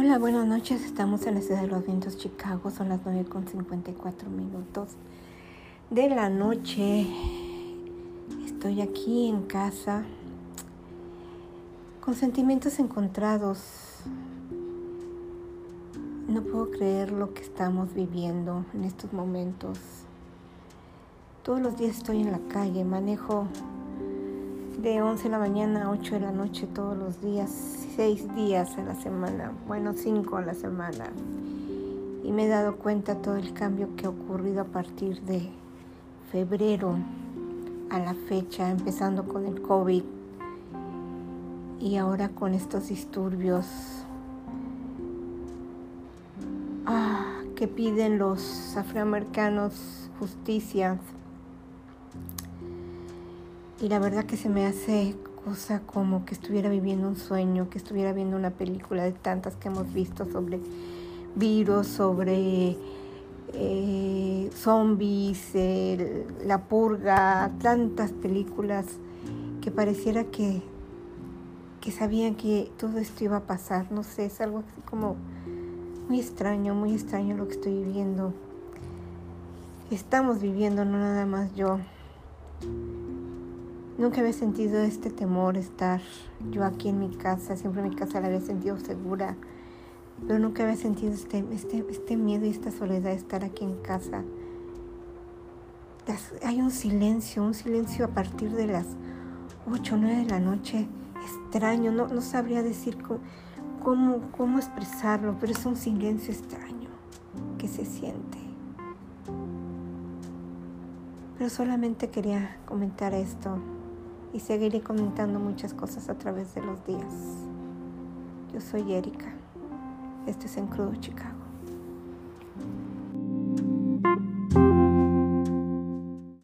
Hola, buenas noches. Estamos en la ciudad de los vientos, Chicago. Son las 9 con 54 minutos de la noche. Estoy aquí en casa con sentimientos encontrados. No puedo creer lo que estamos viviendo en estos momentos. Todos los días estoy en la calle, manejo de 11 de la mañana a 8 de la noche todos los días, 6 días a la semana, bueno, 5 a la semana. Y me he dado cuenta todo el cambio que ha ocurrido a partir de febrero a la fecha, empezando con el COVID y ahora con estos disturbios ah, que piden los afroamericanos justicia y la verdad que se me hace cosa como que estuviera viviendo un sueño, que estuviera viendo una película de tantas que hemos visto sobre virus, sobre eh, zombies, la purga, tantas películas que pareciera que, que sabían que todo esto iba a pasar. No sé, es algo así como muy extraño, muy extraño lo que estoy viviendo. Estamos viviendo, no nada más yo. Nunca había sentido este temor estar yo aquí en mi casa, siempre mi casa la había sentido segura, pero nunca había sentido este, este, este miedo y esta soledad de estar aquí en casa. hay un silencio, un silencio a partir de las 8 o 9 de la noche, extraño, no, no sabría decir cómo, cómo expresarlo, pero es un silencio extraño que se siente. Pero solamente quería comentar esto y seguiré comentando muchas cosas a través de los días. Yo soy Erika. Esto es en Crudo, Chicago.